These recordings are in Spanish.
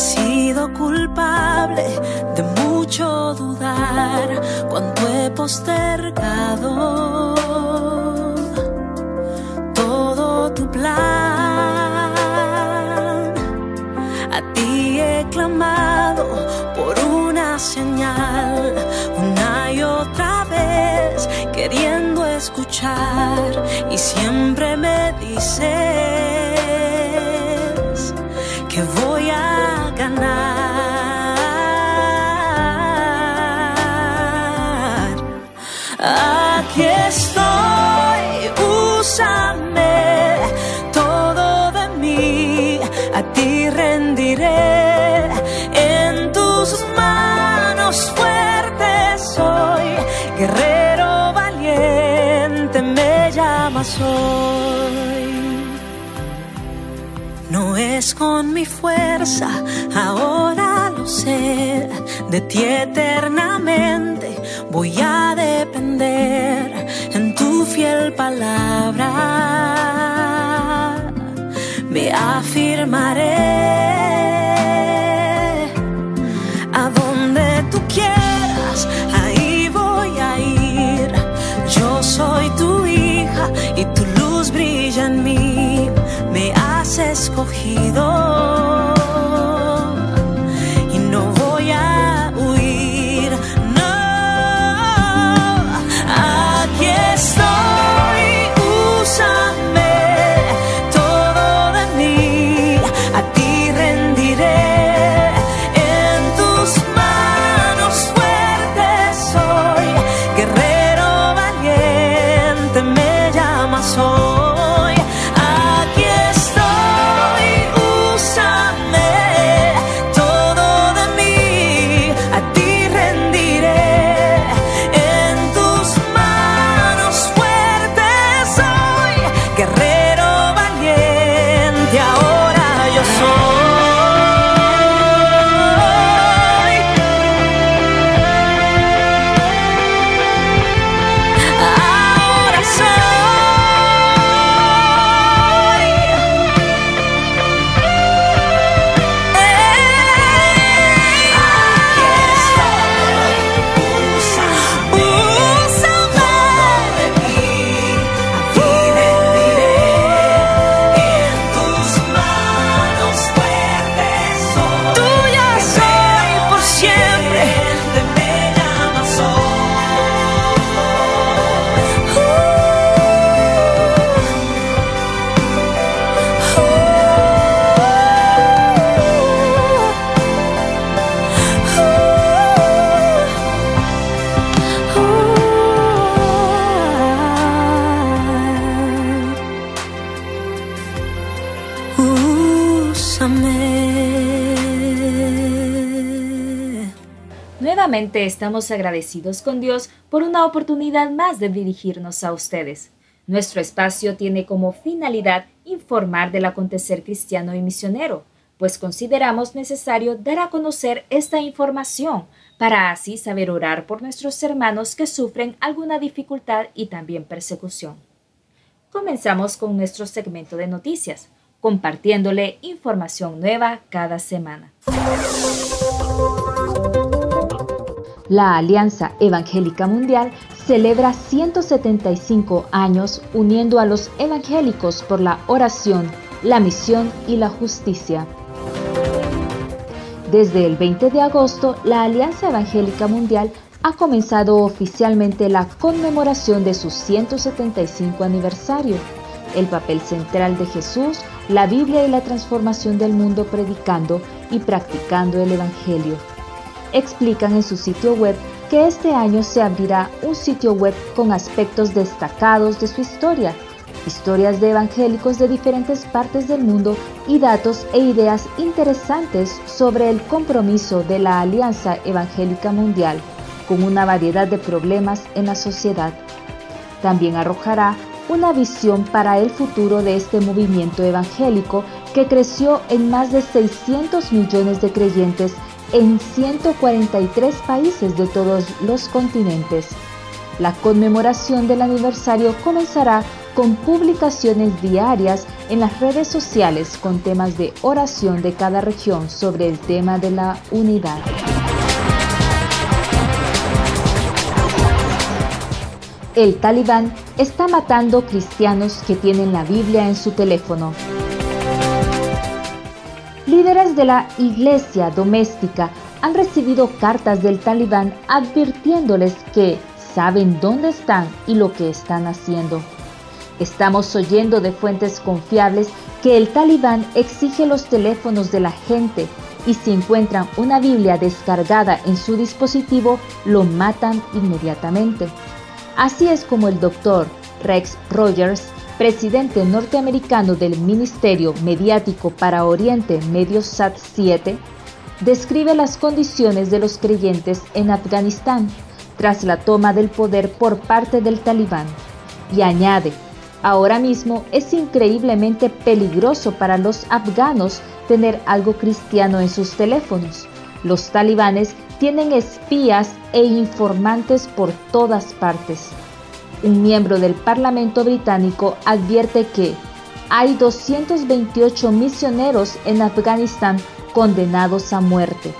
Sido culpable de mucho dudar cuando he postergado todo tu plan. A ti he clamado por una señal, una y otra vez queriendo escuchar y siempre me dices que voy Aquí estoy, úsame todo de mí, a ti rendiré en tus manos fuertes soy, guerrero valiente me llamas hoy. No es con mi fuerza, ahora de ti eternamente voy a depender en tu fiel palabra. Me afirmaré a donde tú quieras, ahí voy a ir. Yo soy tu hija y tu luz brilla en mí. Me has escogido Estamos agradecidos con Dios por una oportunidad más de dirigirnos a ustedes. Nuestro espacio tiene como finalidad informar del acontecer cristiano y misionero, pues consideramos necesario dar a conocer esta información para así saber orar por nuestros hermanos que sufren alguna dificultad y también persecución. Comenzamos con nuestro segmento de noticias, compartiéndole información nueva cada semana. La Alianza Evangélica Mundial celebra 175 años uniendo a los evangélicos por la oración, la misión y la justicia. Desde el 20 de agosto, la Alianza Evangélica Mundial ha comenzado oficialmente la conmemoración de su 175 aniversario. El papel central de Jesús, la Biblia y la transformación del mundo predicando y practicando el Evangelio. Explican en su sitio web que este año se abrirá un sitio web con aspectos destacados de su historia, historias de evangélicos de diferentes partes del mundo y datos e ideas interesantes sobre el compromiso de la Alianza Evangélica Mundial con una variedad de problemas en la sociedad. También arrojará una visión para el futuro de este movimiento evangélico que creció en más de 600 millones de creyentes en 143 países de todos los continentes. La conmemoración del aniversario comenzará con publicaciones diarias en las redes sociales con temas de oración de cada región sobre el tema de la unidad. El talibán está matando cristianos que tienen la Biblia en su teléfono. Líderes de la iglesia doméstica han recibido cartas del talibán advirtiéndoles que saben dónde están y lo que están haciendo. Estamos oyendo de fuentes confiables que el talibán exige los teléfonos de la gente y si encuentran una Biblia descargada en su dispositivo, lo matan inmediatamente. Así es como el doctor Rex Rogers, presidente norteamericano del Ministerio Mediático para Oriente Mediosat 7, describe las condiciones de los creyentes en Afganistán tras la toma del poder por parte del talibán y añade, ahora mismo es increíblemente peligroso para los afganos tener algo cristiano en sus teléfonos. Los talibanes tienen espías e informantes por todas partes. Un miembro del Parlamento británico advierte que hay 228 misioneros en Afganistán condenados a muerte.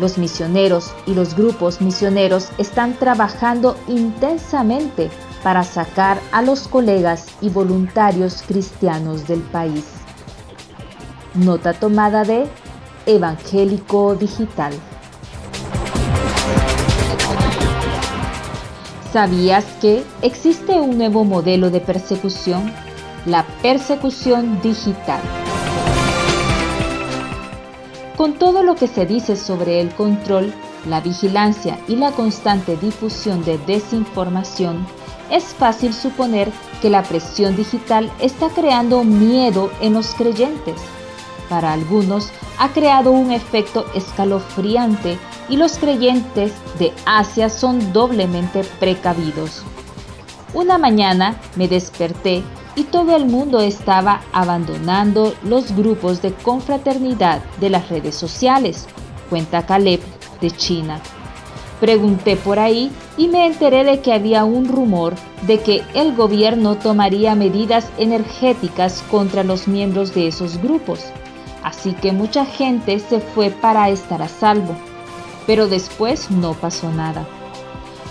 Los misioneros y los grupos misioneros están trabajando intensamente para sacar a los colegas y voluntarios cristianos del país. Nota tomada de Evangélico Digital. ¿Sabías que existe un nuevo modelo de persecución? La persecución digital. Con todo lo que se dice sobre el control, la vigilancia y la constante difusión de desinformación, es fácil suponer que la presión digital está creando miedo en los creyentes. Para algunos ha creado un efecto escalofriante y los creyentes de Asia son doblemente precavidos. Una mañana me desperté y todo el mundo estaba abandonando los grupos de confraternidad de las redes sociales, cuenta Caleb de China. Pregunté por ahí y me enteré de que había un rumor de que el gobierno tomaría medidas energéticas contra los miembros de esos grupos. Así que mucha gente se fue para estar a salvo pero después no pasó nada.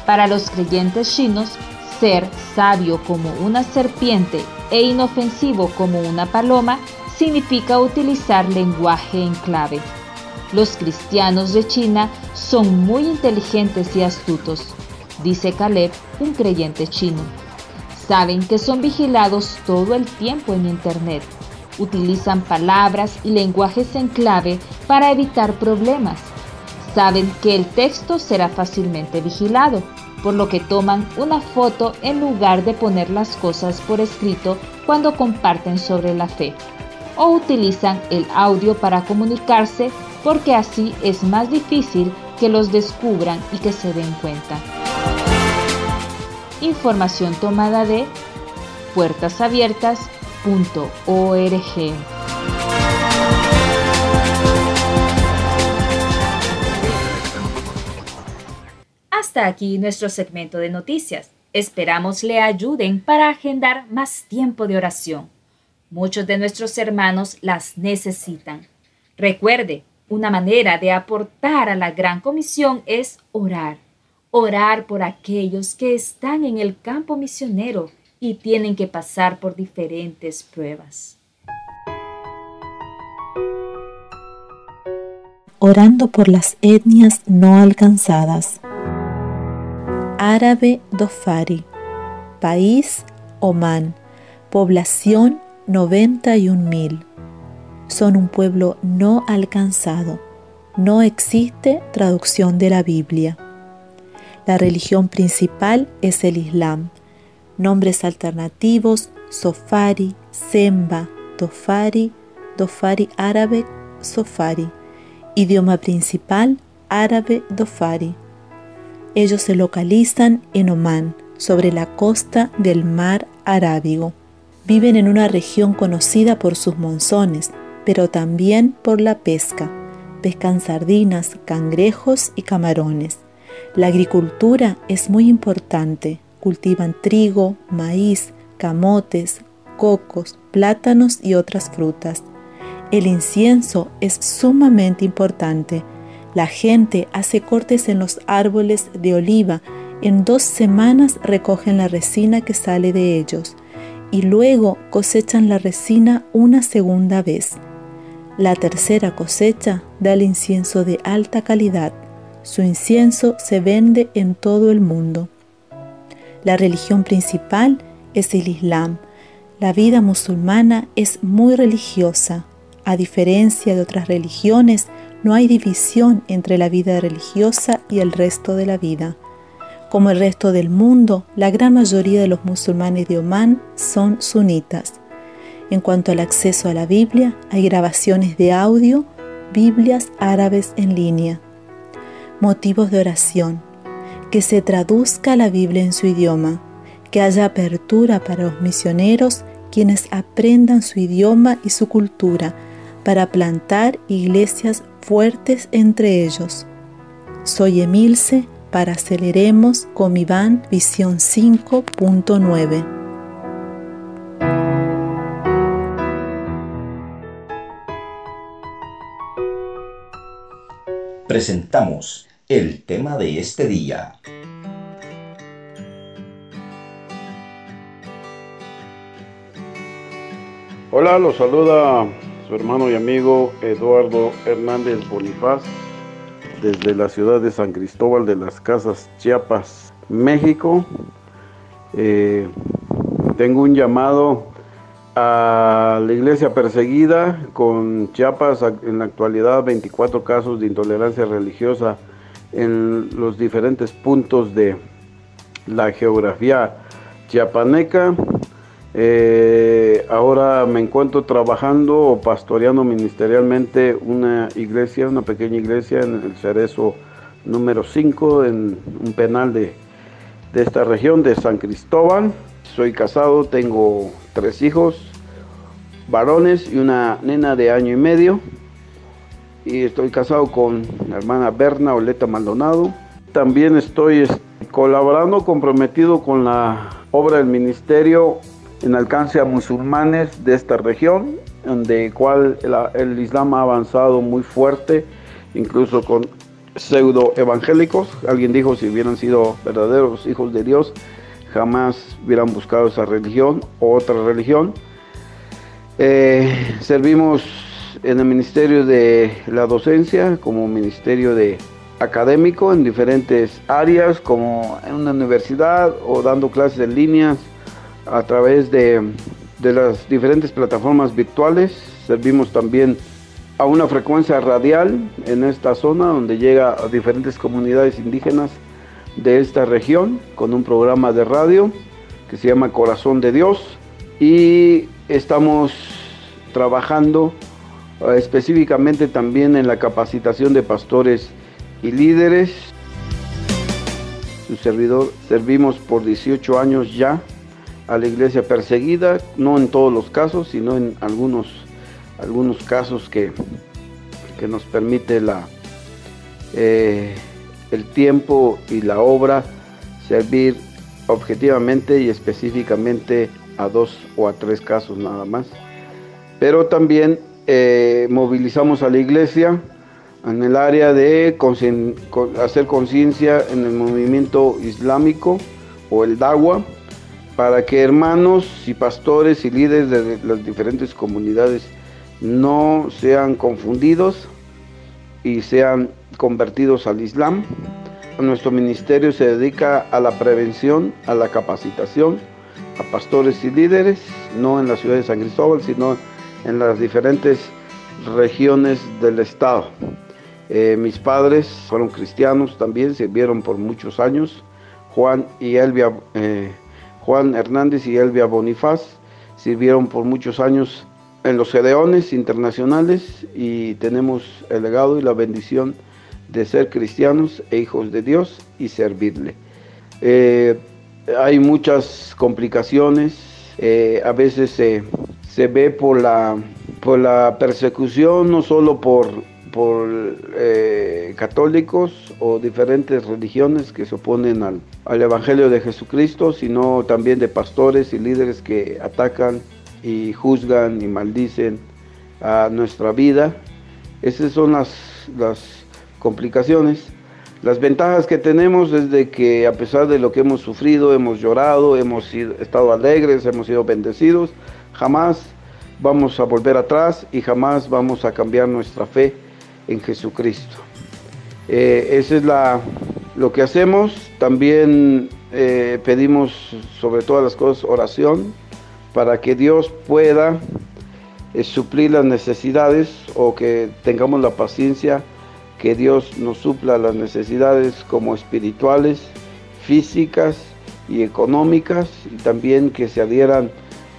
Para los creyentes chinos, ser sabio como una serpiente e inofensivo como una paloma significa utilizar lenguaje en clave. Los cristianos de China son muy inteligentes y astutos, dice Caleb, un creyente chino. Saben que son vigilados todo el tiempo en Internet. Utilizan palabras y lenguajes en clave para evitar problemas Saben que el texto será fácilmente vigilado, por lo que toman una foto en lugar de poner las cosas por escrito cuando comparten sobre la fe. O utilizan el audio para comunicarse porque así es más difícil que los descubran y que se den cuenta. Información tomada de Hasta aquí nuestro segmento de noticias. Esperamos le ayuden para agendar más tiempo de oración. Muchos de nuestros hermanos las necesitan. Recuerde, una manera de aportar a la gran comisión es orar. Orar por aquellos que están en el campo misionero y tienen que pasar por diferentes pruebas. Orando por las etnias no alcanzadas. árabe Dofari, país Omán, población 91.000. Son un pueblo no alcanzado. No existe traducción de la Biblia. La religión principal es el Islam. Nombres alternativos, Sofari, Semba, Dofari, Dofari árabe, Sofari. Idioma principal, árabe Dofari. Ellos se localizan en Omán, sobre la costa del mar Arábigo. Viven en una región conocida por sus monzones, pero también por la pesca. Pescan sardinas, cangrejos y camarones. La agricultura es muy importante. Cultivan trigo, maíz, camotes, cocos, plátanos y otras frutas. El incienso es sumamente importante. La gente hace cortes en los árboles de oliva. En dos semanas recogen la resina que sale de ellos y luego cosechan la resina una segunda vez. La tercera cosecha da el incienso de alta calidad. Su incienso se vende en todo el mundo. La religión principal es el Islam. La vida musulmana es muy religiosa. A diferencia de otras religiones, no hay división entre la vida religiosa y el resto de la vida. Como el resto del mundo, la gran mayoría de los musulmanes de Omán son sunitas. En cuanto al acceso a la Biblia, hay grabaciones de audio, Biblias árabes en línea. Motivos de oración. Que se traduzca la Biblia en su idioma. Que haya apertura para los misioneros quienes aprendan su idioma y su cultura para plantar iglesias fuertes entre ellos. Soy Emilce para Aceleremos Comiván Visión 5.9. Presentamos el tema de este día. Hola, los saluda su hermano y amigo Eduardo Hernández Bonifaz desde la ciudad de San Cristóbal de las Casas, Chiapas, México. Eh, tengo un llamado a la iglesia perseguida con Chiapas en la actualidad 24 casos de intolerancia religiosa en los diferentes puntos de la geografía chiapaneca eh, ahora me encuentro trabajando o pastoreando ministerialmente una iglesia, una pequeña iglesia en el Cerezo número 5, en un penal de, de esta región de San Cristóbal. Soy casado, tengo tres hijos, varones y una nena de año y medio. Y estoy casado con la hermana Berna Oleta Maldonado. También estoy colaborando, comprometido con la obra del ministerio en alcance a musulmanes de esta región, donde cual el, Islam ha avanzado muy fuerte, incluso con pseudo evangélicos. Alguien dijo si hubieran sido verdaderos hijos de Dios, jamás hubieran buscado esa religión o otra religión. Eh, servimos en el ministerio de la docencia como ministerio de académico en diferentes áreas como en una universidad o dando clases en línea a través de, las diferentes plataformas virtuales. Servimos también a una frecuencia radial en esta zona donde llega a diferentes comunidades indígenas de esta región con un programa de radio que se llama Corazón de Dios y estamos trabajando específicamente también en la capacitación de pastores y líderes. Servimos por 18 años ya a la iglesia perseguida, no en todos los casos, sino en algunos, algunos casos que, que nos permite la, eh, el tiempo y la obra servir objetivamente y específicamente a dos o a tres casos nada más. Pero también eh, movilizamos a la iglesia en el área de hacer conciencia en el movimiento islámico o el Dawa, para que hermanos y pastores y líderes de las diferentes comunidades no sean confundidos y sean convertidos al Islam, nuestro ministerio se dedica a la prevención, a la capacitación, a pastores y líderes, no en la ciudad de San Cristóbal, sino en las diferentes regiones del estado. Eh, mis padres fueron cristianos también, sirvieron por muchos años. Juan y Elvia, eh, Juan Hernández y Elvia Bonifaz sirvieron por muchos años en los Gedeones internacionales y tenemos el legado y la bendición de ser cristianos e hijos de Dios y servirle. Eh, hay muchas complicaciones, a veces se ve por la, por la persecución, no solo por por eh, católicos o diferentes religiones que se oponen al, al, Evangelio de Jesucristo, sino también de pastores y líderes que atacan y juzgan y maldicen a nuestra vida. Esas son las, las complicaciones. Las ventajas que tenemos es de que a pesar de lo que hemos sufrido, hemos llorado, hemos estado alegres, hemos sido bendecidos, jamás vamos a volver atrás y jamás vamos a cambiar nuestra fe en Jesucristo. Eh, eso es la, lo que hacemos. También eh, pedimos sobre todas las cosas oración para que Dios pueda eh, suplir las necesidades o que tengamos la paciencia que Dios nos supla las necesidades como espirituales, físicas y económicas y también que se adhieran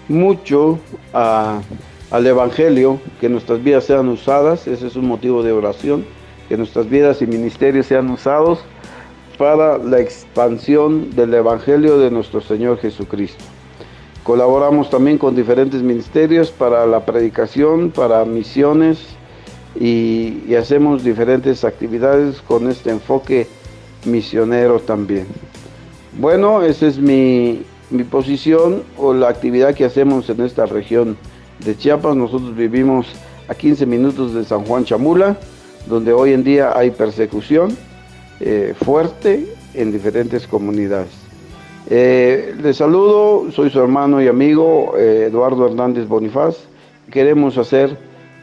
mucho a al Evangelio, que nuestras vidas sean usadas, ese es un motivo de oración, que nuestras vidas y ministerios sean usados para la expansión del Evangelio de nuestro Señor Jesucristo. Colaboramos también con diferentes ministerios para la predicación, para misiones y, hacemos diferentes actividades con este enfoque misionero también. Bueno, esa es mi, mi posición o la actividad que hacemos en esta región de Chiapas. Nosotros vivimos a 15 minutos de San Juan Chamula, donde hoy en día hay persecución eh, fuerte en diferentes comunidades. Eh, les saludo, soy su hermano y amigo eh, Eduardo Hernández Bonifaz. Queremos hacer,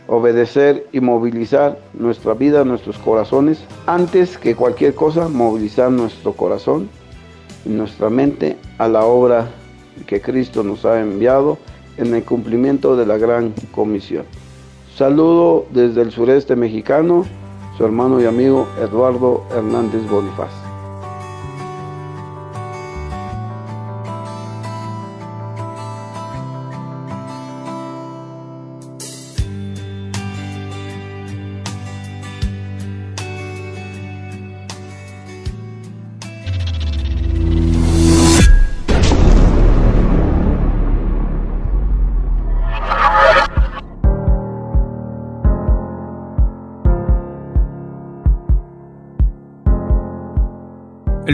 obedecer y movilizar nuestra vida, nuestros corazones, antes que cualquier cosa, movilizar nuestro corazón nuestra mente a la obra que Cristo nos ha enviado en el cumplimiento de la gran comisión. Saludo desde el sureste mexicano, su hermano y amigo Eduardo Hernández Bonifaz.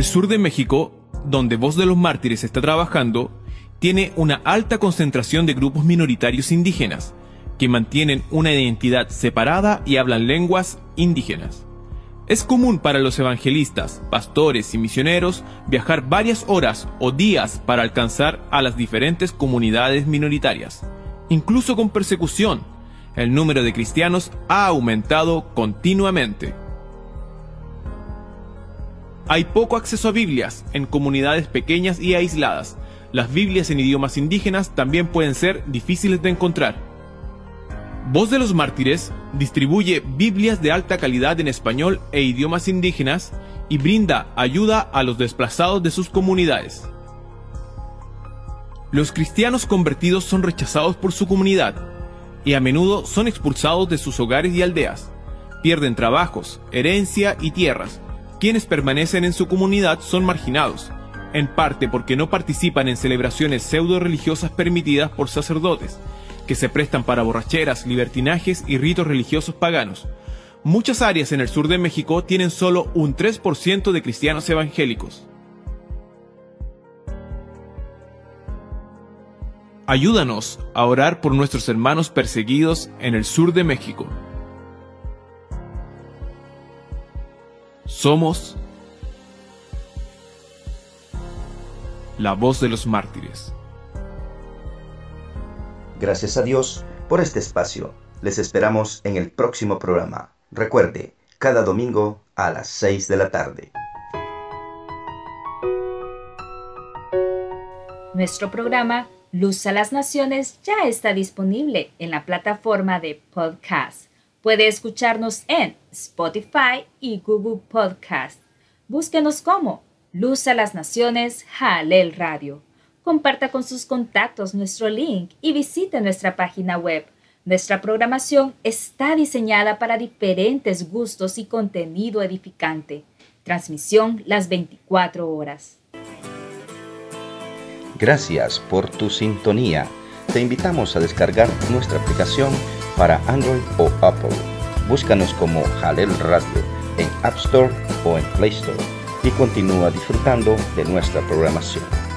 El sur de México, donde Voz de los Mártires está trabajando, tiene una alta concentración de grupos minoritarios indígenas, que mantienen una identidad separada y hablan lenguas indígenas. Es común para los evangelistas, pastores y misioneros viajar varias horas o días para alcanzar a las diferentes comunidades minoritarias. Incluso con persecución, el número de cristianos ha aumentado continuamente. Hay poco acceso a Biblias en comunidades pequeñas y aisladas. Las Biblias en idiomas indígenas también pueden ser difíciles de encontrar. Voz de los Mártires distribuye Biblias de alta calidad en español e idiomas indígenas y brinda ayuda a los desplazados de sus comunidades. Los cristianos convertidos son rechazados por su comunidad y a menudo son expulsados de sus hogares y aldeas. Pierden trabajos, herencia y tierras, quienes permanecen en su comunidad son marginados, en parte porque no participan en celebraciones pseudo religiosas permitidas por sacerdotes, que se prestan para borracheras, libertinajes y ritos religiosos paganos. Muchas áreas en el sur de México tienen solo un 3% de cristianos evangélicos. Ayúdanos a orar por nuestros hermanos perseguidos en el sur de México. Somos la voz de los mártires. Gracias a Dios por este espacio. Les esperamos en el próximo programa. Recuerde, cada domingo a las 6 de la tarde. Nuestro programa Luz a las Naciones ya está disponible en la plataforma de podcast Puede escucharnos en Spotify y Google Podcast. Búsquenos como Luz a las Naciones Jalel Radio. Comparta con sus contactos nuestro link y visite nuestra página web. Nuestra programación está diseñada para diferentes gustos y contenido edificante. Transmisión las 24 horas. Gracias por tu sintonía. Te invitamos a descargar nuestra aplicación para Android o Apple. Búscanos como Jalel Radio en App Store o en Play Store y continúa disfrutando de nuestra programación.